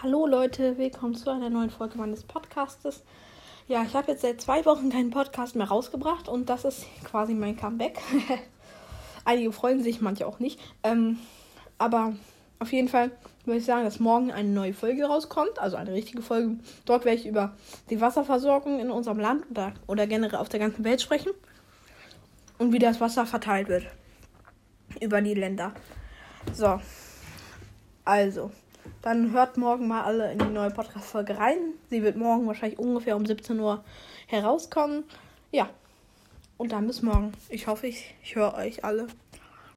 Hallo Leute, willkommen zu einer neuen Folge meines Podcastes. Ja, ich habe jetzt seit zwei Wochen keinen Podcast mehr rausgebracht und das ist quasi mein Comeback. Einige freuen sich, manche auch nicht. Ähm, aber auf jeden Fall würde ich sagen, dass morgen eine neue Folge rauskommt, also eine richtige Folge. Dort werde ich über die Wasserversorgung in unserem Land oder, oder generell auf der ganzen Welt sprechen und wie das Wasser verteilt wird über die Länder. So, also. Dann hört morgen mal alle in die neue Podcast-Folge rein. Sie wird morgen wahrscheinlich ungefähr um 17 Uhr herauskommen. Ja. Und dann bis morgen. Ich hoffe, ich, ich höre euch alle.